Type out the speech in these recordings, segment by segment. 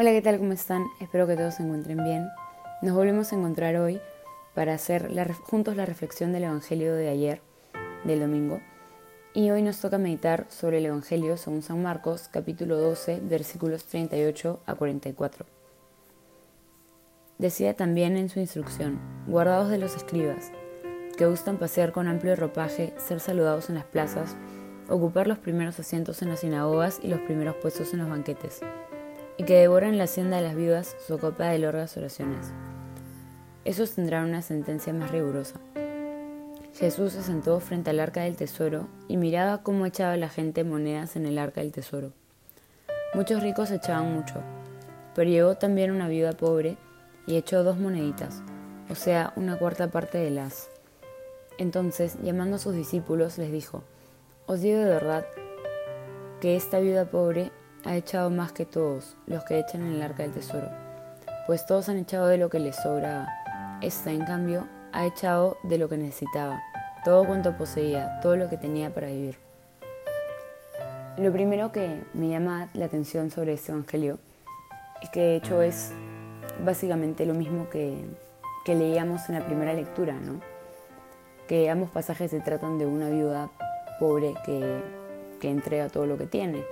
Hola, ¿qué tal? ¿Cómo están? Espero que todos se encuentren bien. Nos volvemos a encontrar hoy para hacer juntos la reflexión del Evangelio de ayer, del domingo. Y hoy nos toca meditar sobre el Evangelio según San Marcos, capítulo 12, versículos 38 a 44. Decía también en su instrucción, guardados de los escribas, que gustan pasear con amplio ropaje, ser saludados en las plazas, ocupar los primeros asientos en las sinagogas y los primeros puestos en los banquetes y que devoran la hacienda de las viudas su copa de largas oraciones. Esos tendrán una sentencia más rigurosa. Jesús se sentó frente al arca del tesoro y miraba cómo echaba la gente monedas en el arca del tesoro. Muchos ricos echaban mucho, pero llegó también una viuda pobre y echó dos moneditas, o sea, una cuarta parte de las. Entonces, llamando a sus discípulos, les dijo, Os digo de verdad que esta viuda pobre ha echado más que todos los que echan en el arca del tesoro, pues todos han echado de lo que les sobraba. Esta, en cambio, ha echado de lo que necesitaba, todo cuanto poseía, todo lo que tenía para vivir. Lo primero que me llama la atención sobre este Evangelio es que de hecho es básicamente lo mismo que, que leíamos en la primera lectura, ¿no? que ambos pasajes se tratan de una viuda pobre que, que entrega todo lo que tiene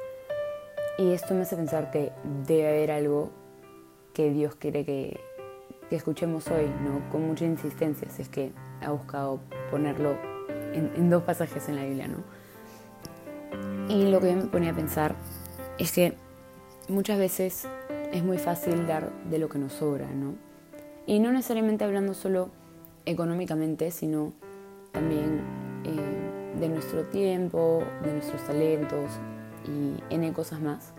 y esto me hace pensar que debe haber algo que Dios quiere que, escuchemos hoy, ¿no? Con mucha insistencia, si es que ha buscado ponerlo en, dos pasajes en la Biblia, ¿no? Y lo que me ponía a pensar es que muchas veces es muy fácil dar de lo que nos sobra, ¿no? Y no necesariamente hablando solo económicamente, sino también eh, de nuestro tiempo, de nuestros talentos, y N cosas más.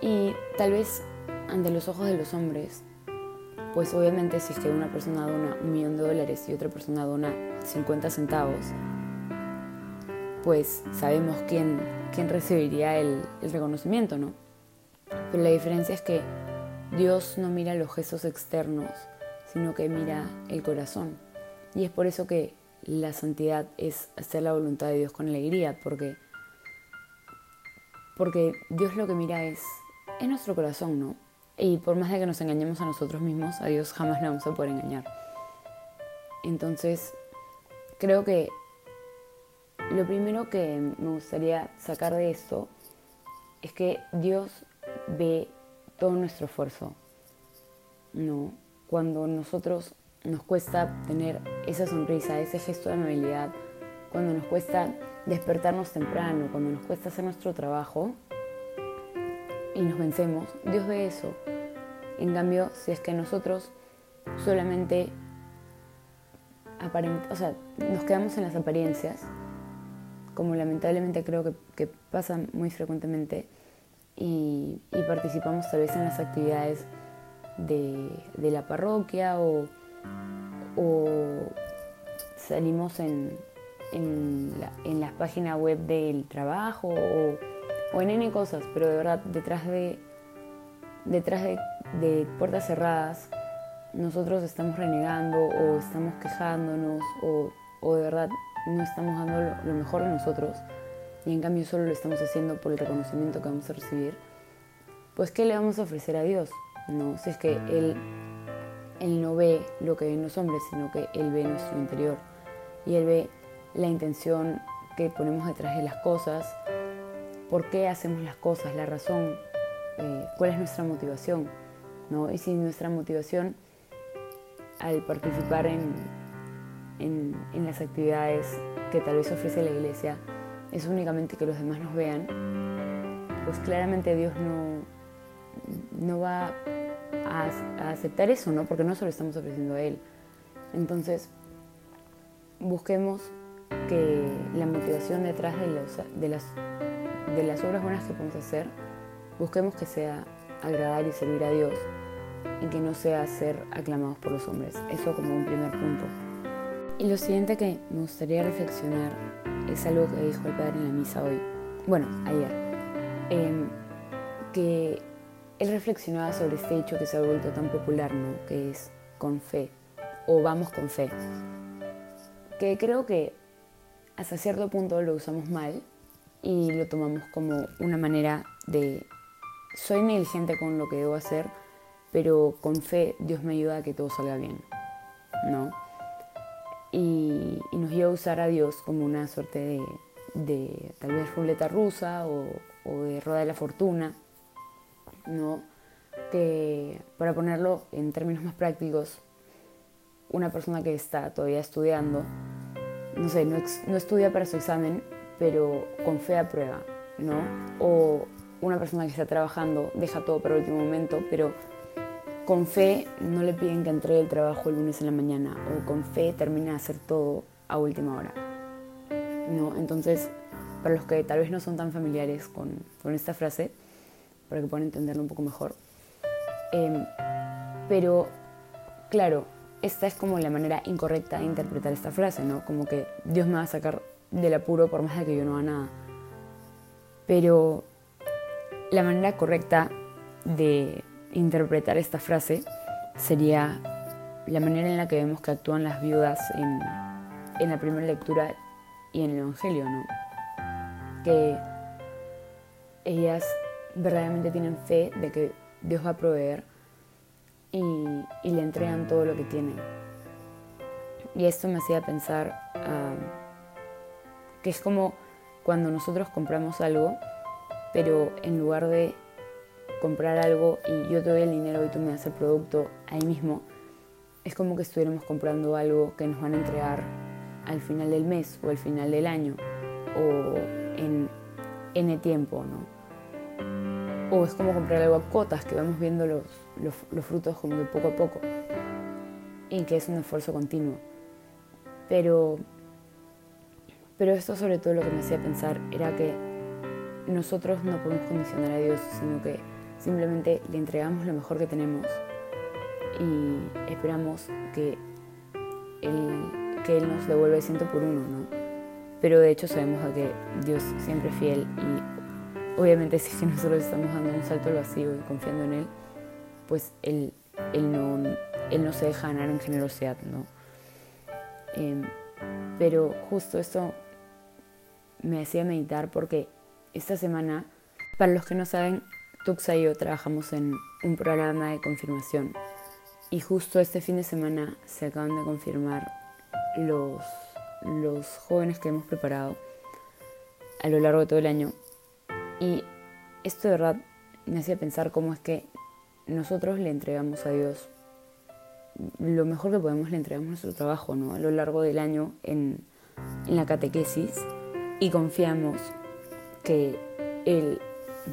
Y tal vez ante los ojos de los hombres, pues obviamente si es una persona dona un millón de dólares y otra persona dona 50 centavos, pues sabemos quién, quién recibiría el, el reconocimiento, ¿no? Pero la diferencia es que Dios no mira los gestos externos, sino que mira el corazón. Y es por eso que la santidad es hacer la voluntad de Dios con alegría, porque porque Dios lo que mira es, es nuestro corazón, ¿no? Y por más de que nos engañemos a nosotros mismos, a Dios jamás le vamos a poder engañar. Entonces, creo que lo primero que me gustaría sacar de esto es que Dios ve todo nuestro esfuerzo, ¿no? Cuando nosotros nos cuesta tener esa sonrisa, ese gesto de amabilidad, cuando nos cuesta despertarnos temprano, cuando nos cuesta hacer nuestro trabajo y nos vencemos, Dios ve eso. En cambio, si es que nosotros solamente nos quedamos en las apariencias, como lamentablemente creo que, pasa muy frecuentemente, y, participamos tal vez en las actividades de, la parroquia o salimos en, en la, en la página web del trabajo o, en N cosas, pero de verdad detrás de, detrás de, puertas cerradas nosotros estamos renegando o estamos quejándonos o, o de verdad no estamos dando lo, mejor de nosotros y en cambio solo lo estamos haciendo por el reconocimiento que vamos a recibir, pues ¿qué le vamos a ofrecer a Dios? No, si es que Él, él no ve lo que ven los hombres, sino que Él ve nuestro interior y Él ve la intención que ponemos detrás de las cosas, por qué hacemos las cosas, la razón, eh, cuál es nuestra motivación. ¿no? Y si nuestra motivación al participar en, en, las actividades que tal vez ofrece la iglesia es únicamente que los demás nos vean, pues claramente Dios no, no va a, aceptar eso, ¿no? Porque no se lo estamos ofreciendo a Él. Entonces, busquemos que la motivación detrás de, de, las, de las obras buenas que podemos hacer, busquemos que sea agradar y servir a Dios y que no sea ser aclamados por los hombres. Eso como un primer punto. Y lo siguiente que me gustaría reflexionar es algo que dijo el Padre en la misa hoy, bueno, ayer, em, que él reflexionaba sobre este hecho que se ha vuelto tan popular, ¿no? Que es con fe, o vamos con fe. Que creo que hasta cierto punto lo usamos mal y lo tomamos como una manera de, soy negligente con lo que debo hacer, pero con fe Dios me ayuda a que todo salga bien, ¿no? Y, nos iba a usar a Dios como una suerte de, de tal vez ruleta rusa o, o, de rueda de la fortuna, ¿no? Que para ponerlo en términos más prácticos, una persona que está todavía estudiando, no sé, no, estudia para su examen, pero con fe aprueba, ¿no? O una persona que está trabajando deja todo para el último momento, pero con fe no le piden que entregue el trabajo el lunes en la mañana o con fe termina de hacer todo a última hora. ¿No? Entonces, para los que tal vez no son tan familiares con, esta frase, para que puedan entenderlo un poco mejor. Em, pero, claro, esta es como la manera incorrecta de interpretar esta frase, ¿no? Como que Dios me va a sacar del apuro por más de que yo no haga nada. Pero la manera correcta de interpretar esta frase sería la manera en la que vemos que actúan las viudas en, en la primera lectura y en el Evangelio, ¿no? Que ellas verdaderamente tienen fe de que Dios va a proveer y, le entregan todo lo que tienen. Y esto me hacía pensar que es como cuando nosotros compramos algo, pero en lugar de comprar algo y yo te doy el dinero y tú me das el producto ahí mismo, es como que estuviéramos comprando algo que nos van a entregar al final del mes o al final del año o en N tiempo, ¿no? O es como comprar algo a cotas, que vamos viendo los, los, frutos como que poco a poco y que es un esfuerzo continuo. Pero, pero esto sobre todo lo que me hacía pensar era que nosotros no podemos condicionar a Dios, sino que Simplemente le entregamos lo mejor que tenemos y esperamos que Él, que él nos devuelva el ciento por uno, ¿no? Pero de hecho sabemos que Dios siempre es fiel y obviamente si nosotros estamos dando un salto al vacío y confiando en Él, pues Él, él, no, él no se deja ganar en generosidad, ¿no? Em, pero justo esto me hacía meditar porque esta semana, para los que no saben, Tuxa y yo trabajamos en un programa de confirmación y justo este fin de semana se acaban de confirmar los, los jóvenes que hemos preparado a lo largo de todo el año. Y esto de verdad me hacía pensar cómo es que nosotros le entregamos a Dios lo mejor que podemos, le entregamos nuestro trabajo ¿no? a lo largo del año en, en la catequesis y confiamos que Él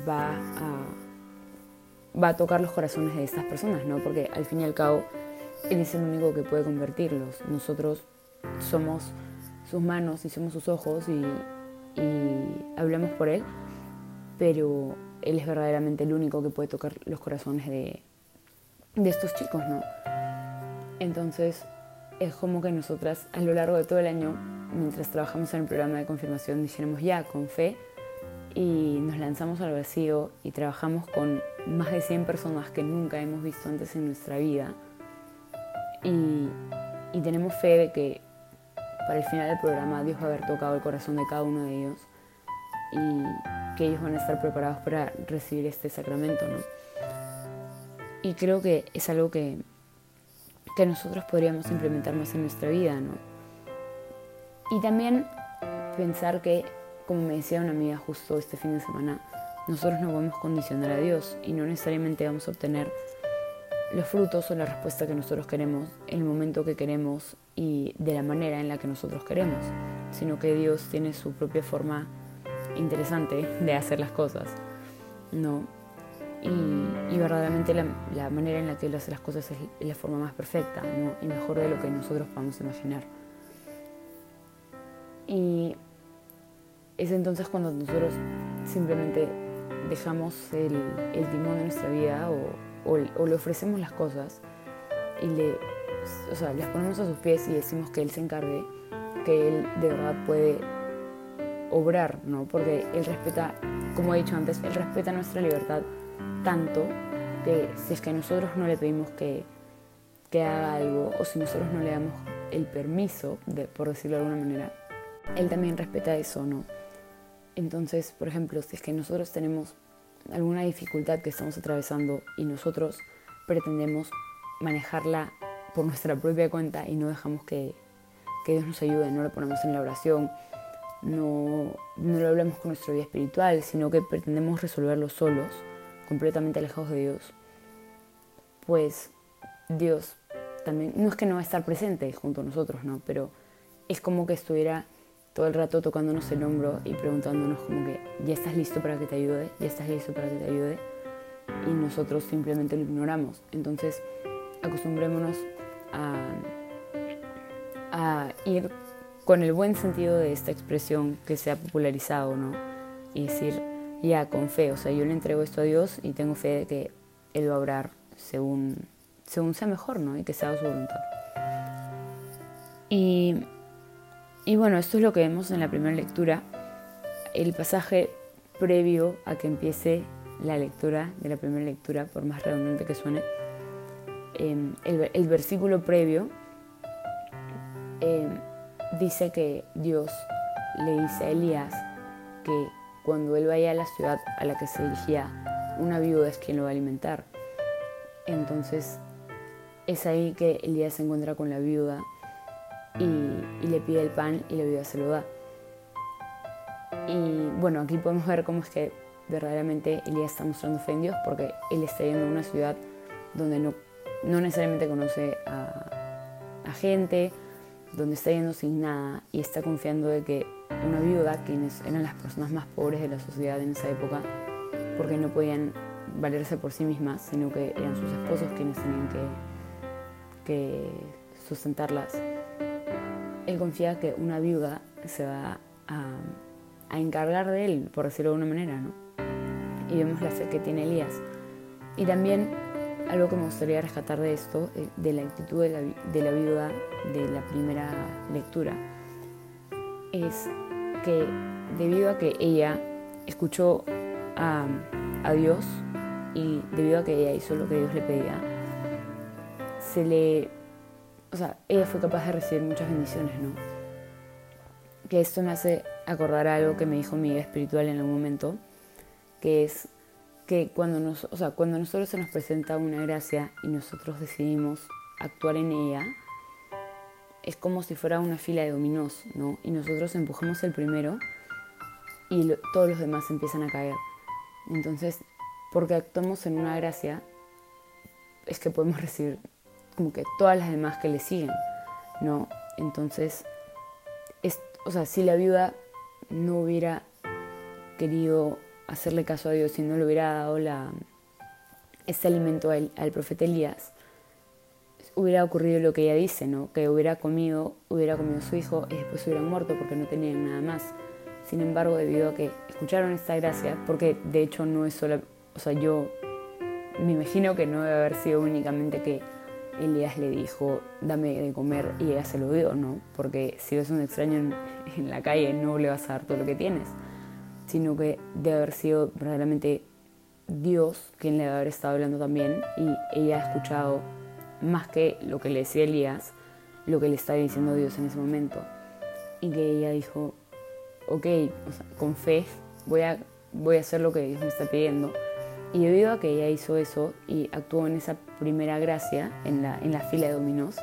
va a, va a tocar los corazones de estas personas, ¿no? Porque al fin y al cabo, Él es el único que puede convertirlos. Nosotros somos sus manos y somos sus ojos y, hablamos por Él, pero Él es verdaderamente el único que puede tocar los corazones de, de estos chicos, ¿no? Entonces, es como que nosotras a lo largo de todo el año, mientras trabajamos en el programa de confirmación, dijéramos ya, con fe, y nos lanzamos al vacío y trabajamos con más de 100 personas que nunca hemos visto antes en nuestra vida. Y, tenemos fe de que para el final del programa Dios va a haber tocado el corazón de cada uno de ellos y que ellos van a estar preparados para recibir este sacramento. ¿no? Y creo que es algo que, que nosotros podríamos implementar más en nuestra vida. ¿no? Y también pensar que como me decía una amiga justo este fin de semana, nosotros no podemos condicionar a Dios y no necesariamente vamos a obtener los frutos o la respuesta que nosotros queremos en el momento que queremos y de la manera en la que nosotros queremos, sino que Dios tiene su propia forma interesante de hacer las cosas, ¿no? Y, verdaderamente la, manera en la que Él hace las cosas es la forma más perfecta ¿no? y mejor de lo que nosotros podamos imaginar. Y es entonces cuando nosotros simplemente dejamos el, timón de nuestra vida o, le ofrecemos las cosas y le, o sea, las ponemos a sus pies y decimos que Él se encargue, que Él de verdad puede obrar, ¿no? Porque Él respeta, como he dicho antes, Él respeta nuestra libertad tanto que si es que nosotros no le pedimos que, que haga algo o si nosotros no le damos el permiso, de, por decirlo de alguna manera, Él también respeta eso, ¿no? Entonces, por ejemplo, si es que nosotros tenemos alguna dificultad que estamos atravesando y nosotros pretendemos manejarla por nuestra propia cuenta y no dejamos que, que Dios nos ayude, no lo ponemos en la oración, no, no lo hablamos con nuestra vida espiritual, sino que pretendemos resolverlo solos, completamente alejados de Dios, pues Dios también, no es que no va a estar presente junto a nosotros, ¿no? Pero es como que estuviera todo el rato tocándonos el hombro y preguntándonos como que ya estás listo para que te ayude, ya estás listo para que te ayude y nosotros simplemente lo ignoramos. Entonces acostumbrémonos a, a ir con el buen sentido de esta expresión que se ha popularizado, ¿no? Y decir, ya, con fe, o sea, yo le entrego esto a Dios y tengo fe de que Él va a obrar según, según sea mejor, ¿no? Y que sea su voluntad. Y y bueno, esto es lo que vemos en la primera lectura. El pasaje previo a que empiece la lectura de la primera lectura, por más redundante que suene, em, el, versículo previo em, dice que Dios le dice a Elías que cuando él vaya a la ciudad a la que se dirigía, una viuda es quien lo va a alimentar. Entonces es ahí que Elías se encuentra con la viuda y, le pide el pan y la viuda se lo da. Y bueno, aquí podemos ver cómo es que verdaderamente Elías está mostrando fe en Dios porque él está yendo a una ciudad donde no, no necesariamente conoce a, gente, donde está yendo sin nada y está confiando de que una viuda, quienes eran las personas más pobres de la sociedad en esa época, porque no podían valerse por sí mismas, sino que eran sus esposos quienes tenían que, sustentarlas él confía que una viuda se va a, encargar de él, por decirlo de una manera, ¿no? Y vemos la fe que tiene Elías. Y también algo que me gustaría rescatar de esto, eh, de la actitud de la, viuda de la primera lectura, es que debido a que ella escuchó a, a Dios y debido a que ella hizo lo que Dios le pedía, se le o sea, ella fue capaz de recibir muchas bendiciones, ¿no? Que esto me hace acordar algo que me dijo mi guía espiritual en algún momento, que es que cuando, nos, o sea, cuando nosotros se nos presenta una gracia y nosotros decidimos actuar en ella, es como si fuera una fila de dominós, ¿no? Y nosotros empujamos el primero y todos los demás empiezan a caer. Entonces, porque actuamos en una gracia, es que podemos recibir como que todas las demás que le siguen, ¿no? Entonces, es, o sea, si la viuda no hubiera querido hacerle caso a Dios y no le hubiera dado la, ese alimento al, profeta Elías, hubiera ocurrido lo que ella dice, ¿no? Que hubiera comido, hubiera comido su hijo y después hubieran muerto porque no tenían nada más. Sin embargo, debido a que escucharon esta gracia, porque de hecho no es solo, o sea, yo me imagino que no debe haber sido únicamente que Elías le dijo, dame de comer y ella se lo dio, ¿no? Porque si ves un extraño en, la calle no le vas a dar todo lo que tienes, sino que debe haber sido verdaderamente Dios quien le haber estado hablando también y ella ha escuchado más que lo que le decía Elías, lo que le estaba diciendo Dios en ese momento. Y que ella dijo, ok, con fe voy a, voy a hacer lo que Dios me está pidiendo y debido a que ella hizo eso y actuó en esa primera gracia, en la, en la fila de dominos,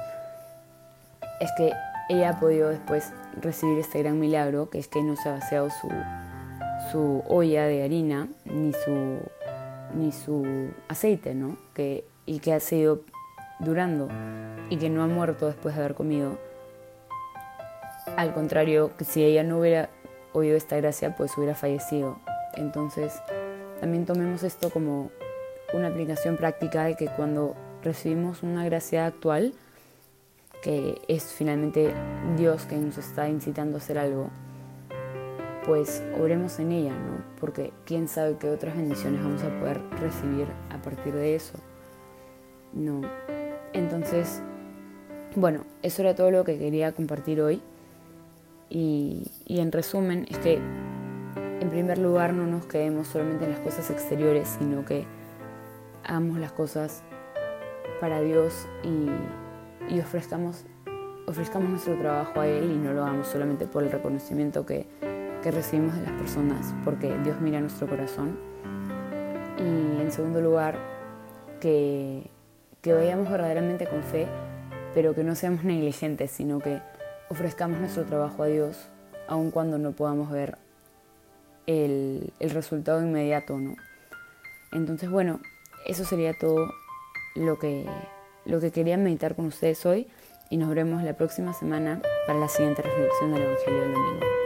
es que ella ha podido después recibir este gran milagro, que es que no se ha vaciado su, su olla de harina ni su, ni su aceite, ¿no? Que, y que ha seguido durando y que no ha muerto después de haber comido. Al contrario, si ella no hubiera oído esta gracia, pues hubiera fallecido. Entonces, también tomemos esto como una aplicación práctica de que cuando recibimos una gracia actual, que es finalmente Dios que nos está incitando a hacer algo, pues oremos en ella, ¿no? Porque quién sabe qué otras bendiciones vamos a poder recibir a partir de eso. No. Entonces, bueno, eso era todo lo que quería compartir hoy. Y, y en resumen, es que en primer lugar no nos quedemos solamente en las cosas exteriores, sino que hagamos las cosas para Dios y, ofrezcamos, ofrezcamos nuestro trabajo a Él y no lo hagamos solamente por el reconocimiento que, que recibimos de las personas, porque Dios mira nuestro corazón. Y en segundo lugar, que, que vayamos verdaderamente con fe, pero que no seamos negligentes, sino que ofrezcamos nuestro trabajo a Dios, aun cuando no podamos ver el, el resultado inmediato, ¿no? Entonces, bueno, eso sería todo lo que, lo que quería meditar con ustedes hoy y nos veremos la próxima semana para la siguiente reflexión del Evangelio del Domingo.